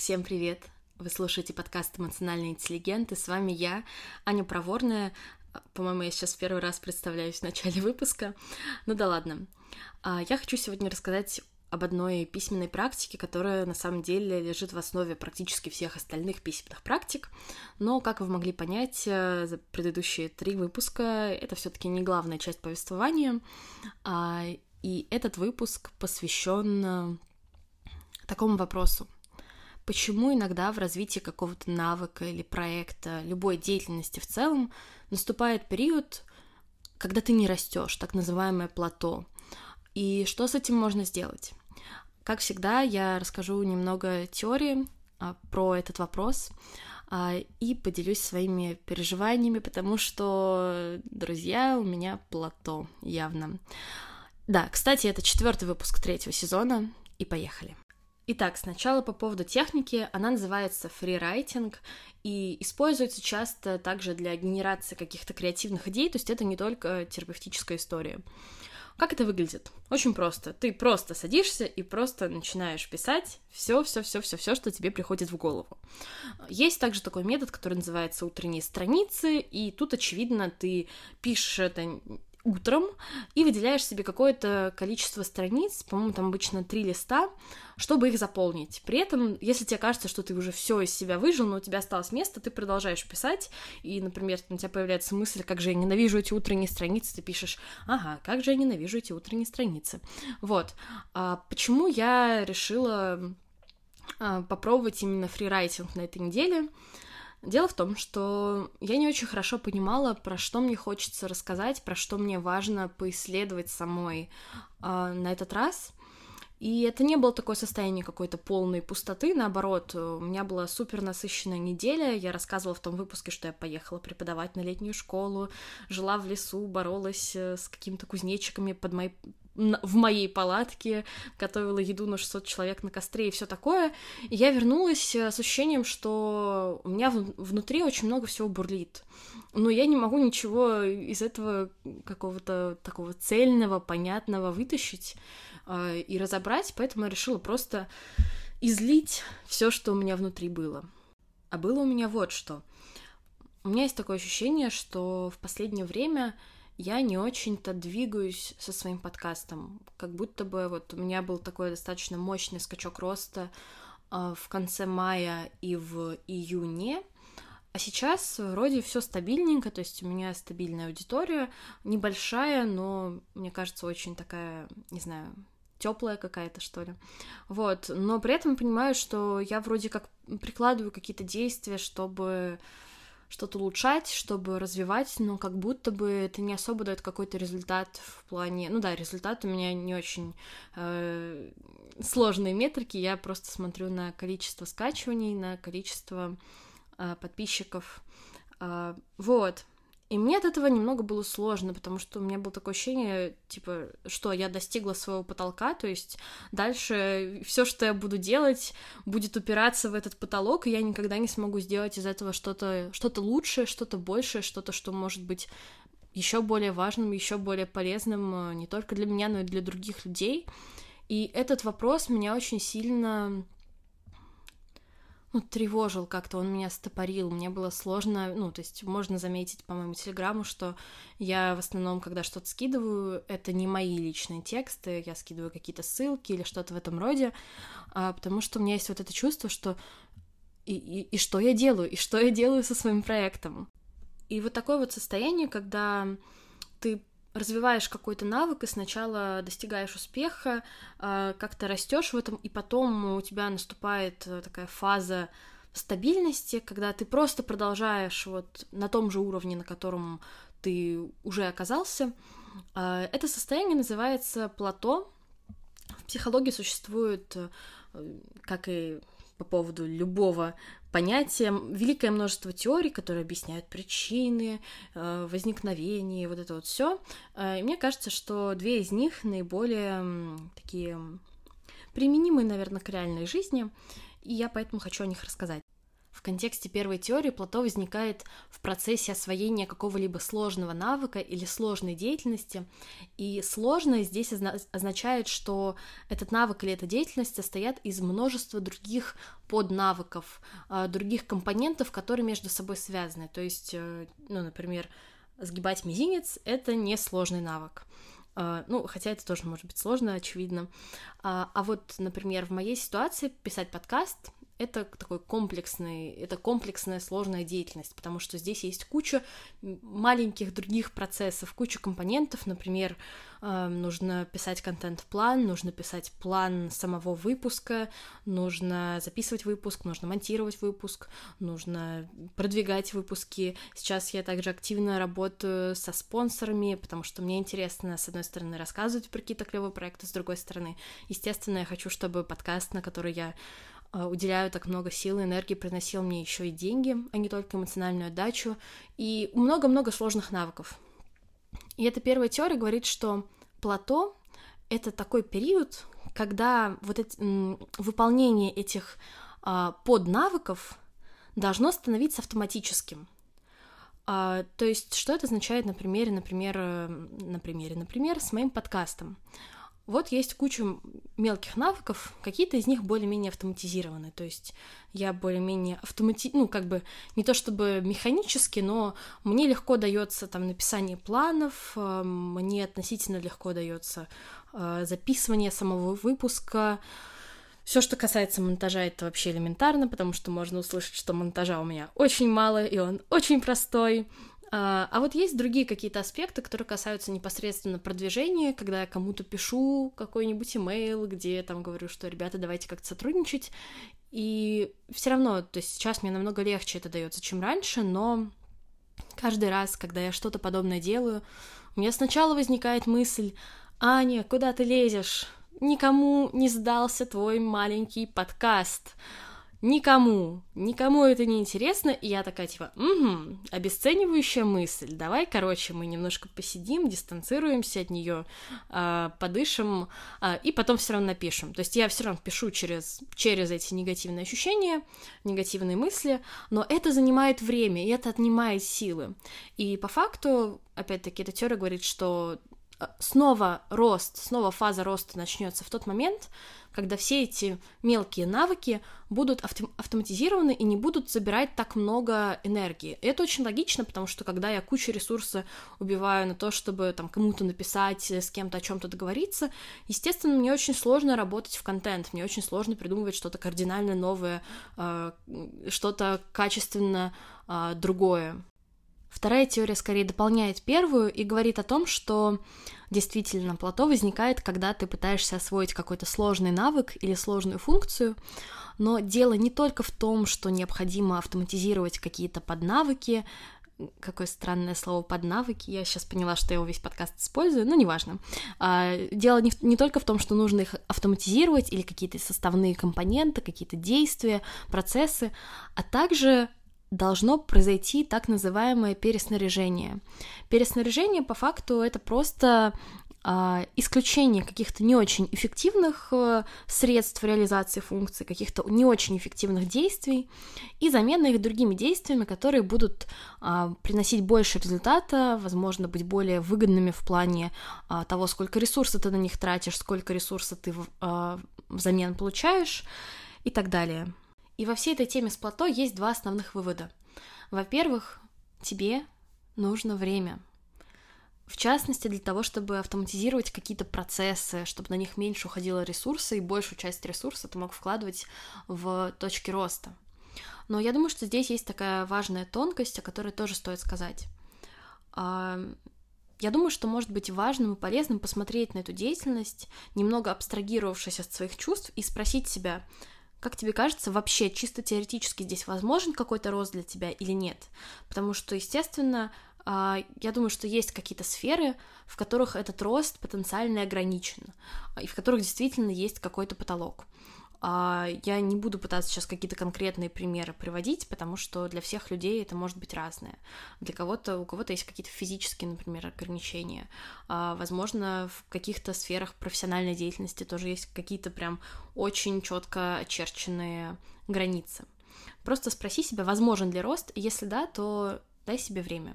Всем привет! Вы слушаете подкаст «Эмоциональный интеллигент», и с вами я, Аня Проворная. По-моему, я сейчас первый раз представляюсь в начале выпуска. Ну да ладно. А, я хочу сегодня рассказать об одной письменной практике, которая на самом деле лежит в основе практически всех остальных письменных практик. Но, как вы могли понять, э, за предыдущие три выпуска это все-таки не главная часть повествования. А, и этот выпуск посвящен э, такому вопросу почему иногда в развитии какого-то навыка или проекта, любой деятельности в целом, наступает период, когда ты не растешь, так называемое плато. И что с этим можно сделать? Как всегда, я расскажу немного теории а, про этот вопрос а, и поделюсь своими переживаниями, потому что, друзья, у меня плато явно. Да, кстати, это четвертый выпуск третьего сезона, и поехали. Итак, сначала по поводу техники. Она называется фрирайтинг и используется часто также для генерации каких-то креативных идей, то есть это не только терапевтическая история. Как это выглядит? Очень просто. Ты просто садишься и просто начинаешь писать все, все, все, все, все, что тебе приходит в голову. Есть также такой метод, который называется утренние страницы, и тут, очевидно, ты пишешь это утром и выделяешь себе какое-то количество страниц, по-моему, там обычно три листа, чтобы их заполнить. При этом, если тебе кажется, что ты уже все из себя выжил, но у тебя осталось место, ты продолжаешь писать, и, например, у тебя появляется мысль, как же я ненавижу эти утренние страницы, ты пишешь, ага, как же я ненавижу эти утренние страницы. Вот. А почему я решила а, попробовать именно фрирайтинг на этой неделе? Дело в том, что я не очень хорошо понимала, про что мне хочется рассказать, про что мне важно поисследовать самой э, на этот раз. И это не было такое состояние какой-то полной пустоты, наоборот, у меня была супер насыщенная неделя, я рассказывала в том выпуске, что я поехала преподавать на летнюю школу, жила в лесу, боролась э, с какими-то кузнечиками под моей в моей палатке, готовила еду на 600 человек на костре и все такое. И я вернулась э, с ощущением, что у меня внутри очень много всего бурлит. Но я не могу ничего из этого какого-то такого цельного, понятного вытащить э, и разобрать, поэтому я решила просто излить все, что у меня внутри было. А было у меня вот что. У меня есть такое ощущение, что в последнее время я не очень-то двигаюсь со своим подкастом. Как будто бы вот у меня был такой достаточно мощный скачок роста э, в конце мая и в июне. А сейчас вроде все стабильненько, то есть у меня стабильная аудитория, небольшая, но мне кажется очень такая, не знаю, теплая какая-то, что ли. Вот. Но при этом понимаю, что я вроде как прикладываю какие-то действия, чтобы что-то улучшать, чтобы развивать, но как будто бы это не особо дает какой-то результат в плане... Ну да, результат у меня не очень э, сложные метрики, я просто смотрю на количество скачиваний, на количество э, подписчиков. Э, вот. И мне от этого немного было сложно, потому что у меня было такое ощущение, типа, что я достигла своего потолка, то есть дальше все, что я буду делать, будет упираться в этот потолок, и я никогда не смогу сделать из этого что-то что лучшее, что-то большее, что-то, что может быть еще более важным, еще более полезным э, не только для меня, но и для других людей. И этот вопрос меня очень сильно ну, тревожил как-то, он меня стопорил, мне было сложно, ну, то есть можно заметить по моему телеграмму, что я в основном, когда что-то скидываю, это не мои личные тексты, я скидываю какие-то ссылки или что-то в этом роде, а, потому что у меня есть вот это чувство, что и, и, и что я делаю, и что я делаю со своим проектом. И вот такое вот состояние, когда ты развиваешь какой-то навык и сначала достигаешь успеха, а, как-то растешь в этом, и потом у тебя наступает э, такая фаза стабильности, когда ты просто продолжаешь вот на том же уровне, на котором ты уже оказался. А, это состояние называется плато. В психологии существует, э, как и по поводу любого понятия, великое множество теорий, которые объясняют причины, э, возникновение, вот это вот все. Э, и мне кажется, что две из них наиболее такие применимые, наверное, к реальной жизни, и я поэтому хочу о них рассказать. В контексте первой теории плато возникает в процессе освоения какого-либо сложного навыка или сложной деятельности. И сложное здесь означает, что этот навык или эта деятельность состоят из множества других поднавыков, а, других компонентов, которые между собой связаны. То есть, э, ну, например, сгибать мизинец — это не сложный навык. А, ну, хотя это тоже может быть сложно, очевидно. А, а вот, например, в моей ситуации писать подкаст это такой комплексный, это комплексная сложная деятельность, потому что здесь есть куча маленьких других процессов, куча компонентов, например, э, нужно писать контент-план, нужно писать план самого выпуска, нужно записывать выпуск, нужно монтировать выпуск, нужно продвигать выпуски. Сейчас я также активно работаю со спонсорами, потому что мне интересно, с одной стороны, рассказывать про какие-то клевые проекты, с другой стороны, естественно, я хочу, чтобы подкаст, на который я уделяю так много сил и энергии, приносил мне еще и деньги, а не только эмоциональную отдачу, и много-много сложных навыков. И эта первая теория говорит, что плато — это такой период, когда вот эти, выполнение этих а, поднавыков должно становиться автоматическим. А, то есть, что это означает на примере, например, э, на примере, например, с моим подкастом. Вот есть куча мелких навыков, какие-то из них более-менее автоматизированы, то есть я более-менее автомати... ну, как бы не то чтобы механически, но мне легко дается там написание планов, э, мне относительно легко дается э, записывание самого выпуска, все, что касается монтажа, это вообще элементарно, потому что можно услышать, что монтажа у меня очень мало, и он очень простой. А, а вот есть другие какие-то аспекты, которые касаются непосредственно продвижения, когда я кому-то пишу какой-нибудь имейл, где я там говорю, что ребята, давайте как-то сотрудничать. И все равно, то есть сейчас мне намного легче это дается, чем раньше, но каждый раз, когда я что-то подобное делаю, у меня сначала возникает мысль, Аня, куда ты лезешь? Никому не сдался твой маленький подкаст никому, никому это не интересно, и я такая, типа, угу, обесценивающая мысль, давай, короче, мы немножко посидим, дистанцируемся от нее, э, подышим, э, и потом все равно напишем. То есть я все равно пишу через, через эти негативные ощущения, негативные мысли, но это занимает время, и это отнимает силы. И по факту, опять-таки, эта теория говорит, что а, снова рост, снова фаза роста начнется в тот момент, когда все эти мелкие навыки будут авто- автоматизированы и не будут забирать так много энергии. И это очень логично, потому что когда я кучу ресурса убиваю на то, чтобы там кому-то написать, с кем-то о чем-то договориться, естественно, мне очень сложно работать в контент, мне очень сложно придумывать что-то кардинально новое, э, что-то качественно э, другое. Вторая теория скорее дополняет первую и говорит о том, что действительно плато возникает, когда ты пытаешься освоить какой-то сложный навык или сложную функцию, но дело не только в том, что необходимо автоматизировать какие-то поднавыки, какое странное слово поднавыки, я сейчас поняла, что я его весь подкаст использую, но неважно. А, дело не, в, не только в том, что нужно их автоматизировать или какие-то составные компоненты, какие-то действия, процессы, а также должно произойти так называемое переснаряжение. Переснаряжение по факту это просто э, исключение каких-то не очень эффективных э, средств реализации функций, каких-то не очень эффективных действий и замена их другими действиями, которые будут э, приносить больше результата, возможно, быть более выгодными в плане э, того, сколько ресурса ты на них тратишь, сколько ресурса ты взамен получаешь и так далее. И во всей этой теме с плато есть два основных вывода. Во-первых, тебе нужно время. В частности, для того, чтобы автоматизировать какие-то процессы, чтобы на них меньше уходило ресурса, и большую часть ресурса ты мог вкладывать в точки роста. Но я думаю, что здесь есть такая важная тонкость, о которой тоже стоит сказать. А, я думаю, что может быть важным и полезным посмотреть на эту деятельность, немного абстрагировавшись от своих чувств, и спросить себя, как тебе кажется, вообще чисто теоретически здесь возможен какой-то рост для тебя или нет? Потому что, естественно, а, я думаю, что есть какие-то сферы, в которых этот рост потенциально ограничен, и в которых действительно есть какой-то потолок. А, я не буду пытаться сейчас какие-то конкретные примеры приводить, потому что для всех людей это может быть разное. Для кого-то, у кого-то есть какие-то физические, например, ограничения. А, возможно, в каких-то сферах профессиональной деятельности тоже есть какие-то прям очень четко очерченные границы. Просто спроси себя, возможен ли рост, если да, то дай себе время.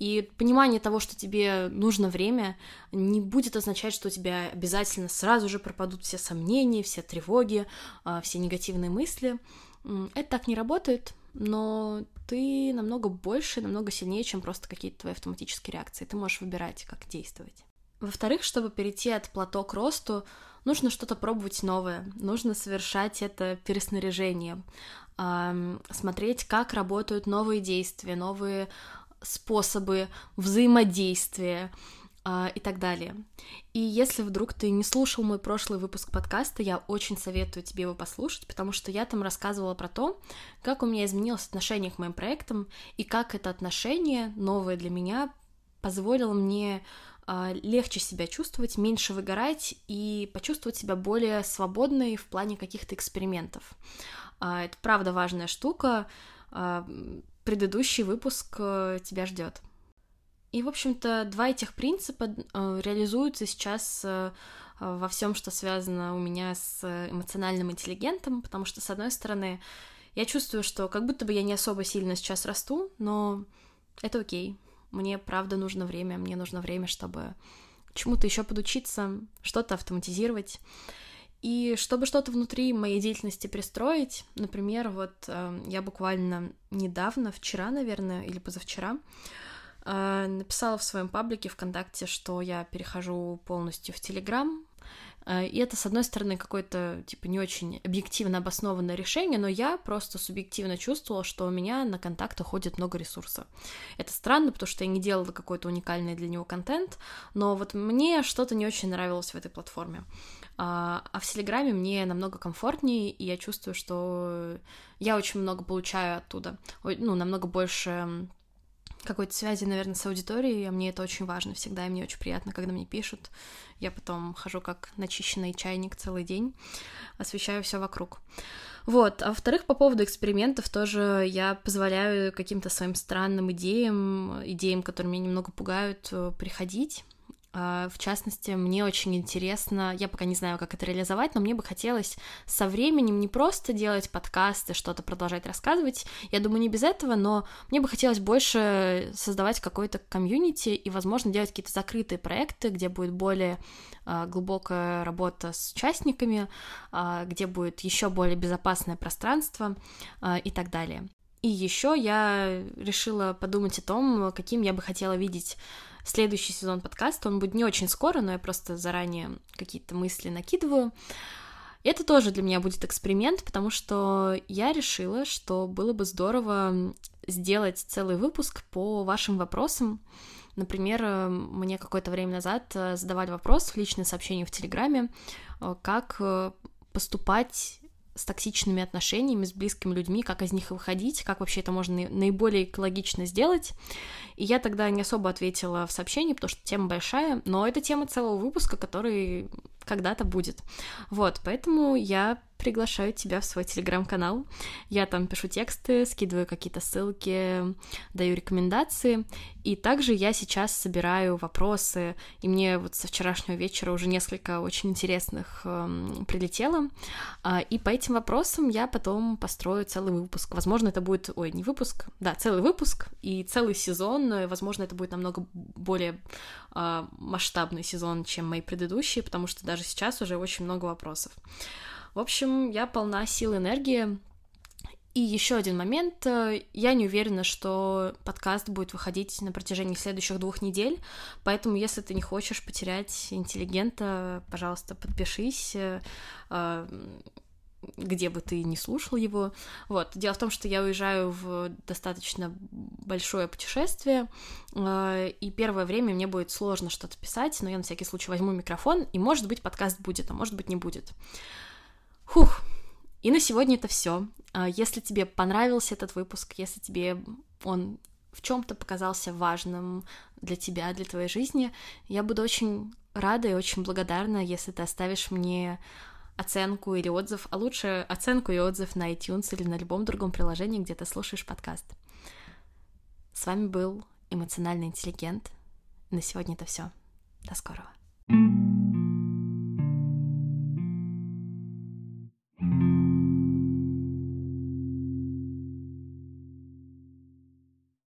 И понимание того, что тебе нужно время, не будет означать, что у тебя обязательно сразу же пропадут все сомнения, все тревоги, а, все негативные мысли. Это так не работает, но ты намного больше, намного сильнее, чем просто какие-то твои автоматические реакции. Ты можешь выбирать, как действовать. Во-вторых, чтобы перейти от плато к росту, нужно что-то пробовать новое, нужно совершать это переснаряжение, смотреть, как работают новые действия, новые способы взаимодействия а, и так далее. И если вдруг ты не слушал мой прошлый выпуск подкаста, я очень советую тебе его послушать, потому что я там рассказывала про то, как у меня изменилось отношение к моим проектам и как это отношение новое для меня позволило мне легче себя чувствовать, меньше выгорать и почувствовать себя более свободной в плане каких-то экспериментов. А, это правда важная штука. А, предыдущий выпуск э, тебя ждет. И, в общем-то, два этих принципа э, реализуются сейчас э, во всем, что связано у меня с эмоциональным интеллигентом, потому что, с одной стороны, я чувствую, что как будто бы я не особо сильно сейчас расту, но это окей. Мне правда нужно время, мне нужно время, чтобы чему-то еще подучиться, что-то автоматизировать. И чтобы что-то внутри моей деятельности пристроить, например, вот э, я буквально недавно, вчера, наверное, или позавчера, э, написала в своем паблике ВКонтакте, что я перехожу полностью в Телеграм, и это, с одной стороны, какое-то, типа, не очень объективно обоснованное решение, но я просто субъективно чувствовала, что у меня на контакт уходит много ресурса. Это странно, потому что я не делала какой-то уникальный для него контент, но вот мне что-то не очень нравилось в этой платформе. А, а в Телеграме мне намного комфортнее, и я чувствую, что я очень много получаю оттуда. Ну, намного больше какой-то связи, наверное, с аудиторией, а мне это очень важно всегда, и мне очень приятно, когда мне пишут. Я потом хожу как начищенный чайник целый день, освещаю все вокруг. Вот, а во-вторых, по поводу экспериментов тоже я позволяю каким-то своим странным идеям, идеям, которые меня немного пугают, э, приходить в частности, мне очень интересно, я пока не знаю, как это реализовать, но мне бы хотелось со временем не просто делать подкасты, что-то продолжать рассказывать, я думаю, не без этого, но мне бы хотелось больше создавать какой-то комьюнити и, возможно, делать какие-то закрытые проекты, где будет более а, глубокая работа с участниками, а, где будет еще более безопасное пространство и так далее. И еще я решила подумать о том, каким я бы хотела видеть следующий сезон подкаста. Он будет не очень скоро, но я просто заранее какие-то мысли накидываю. Это тоже для меня будет эксперимент, потому что я решила, что было бы здорово сделать целый выпуск по вашим вопросам. Например, мне какое-то время назад задавали вопрос в личное сообщение в Телеграме, как поступать с токсичными отношениями, с близкими людьми, как из них выходить, как вообще это можно наиболее экологично сделать. И я тогда не особо ответила в сообщении, потому что тема большая, но это тема целого выпуска, который когда-то будет. Вот, поэтому я приглашаю тебя в свой телеграм-канал. Я там пишу тексты, скидываю какие-то ссылки, даю рекомендации. И также я сейчас собираю вопросы, и мне вот со вчерашнего вечера уже несколько очень интересных э, прилетело. А, и по этим вопросам я потом построю целый выпуск. Возможно, это будет, ой, не выпуск, да, целый выпуск и целый сезон. Возможно, это будет намного более э, масштабный сезон, чем мои предыдущие, потому что даже сейчас уже очень много вопросов. В общем, я полна сил и энергии. И еще один момент. Я не уверена, что подкаст будет выходить на протяжении следующих двух недель, поэтому если ты не хочешь потерять интеллигента, пожалуйста, подпишись э, где бы ты не слушал его. Вот. Дело в том, что я уезжаю в достаточно большое путешествие, э, и первое время мне будет сложно что-то писать, но я на всякий случай возьму микрофон, и, может быть, подкаст будет, а может быть, не будет. Хух, и на сегодня это все. А, если тебе понравился этот выпуск, если тебе он в чем-то показался важным для тебя, для твоей жизни, я буду очень рада и очень благодарна, если ты оставишь мне оценку или отзыв, а лучше оценку и отзыв на iTunes или на любом другом приложении, где ты слушаешь подкаст. С вами был эмоциональный интеллигент. На сегодня это все. До скорого. thank you